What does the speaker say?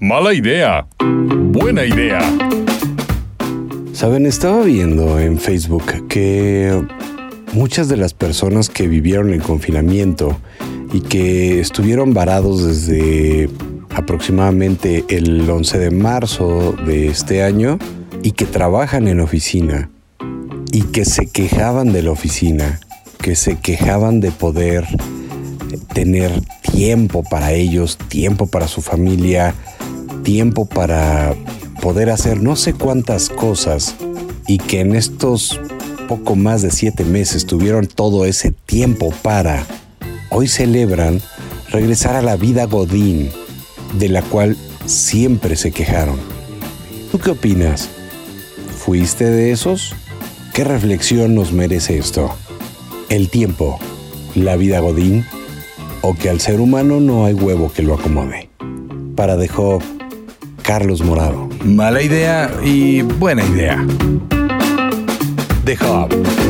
Mala idea. Buena idea. Saben, estaba viendo en Facebook que muchas de las personas que vivieron en confinamiento y que estuvieron varados desde aproximadamente el 11 de marzo de este año y que trabajan en oficina y que se quejaban de la oficina, que se quejaban de poder tener tiempo para ellos, tiempo para su familia, tiempo para poder hacer no sé cuántas cosas y que en estos poco más de siete meses tuvieron todo ese tiempo para, hoy celebran regresar a la vida Godín, de la cual siempre se quejaron. ¿Tú qué opinas? ¿Fuiste de esos? ¿Qué reflexión nos merece esto? ¿El tiempo, la vida Godín o que al ser humano no hay huevo que lo acomode? Para dejó Carlos Morado. Mala idea y buena idea. The Hub.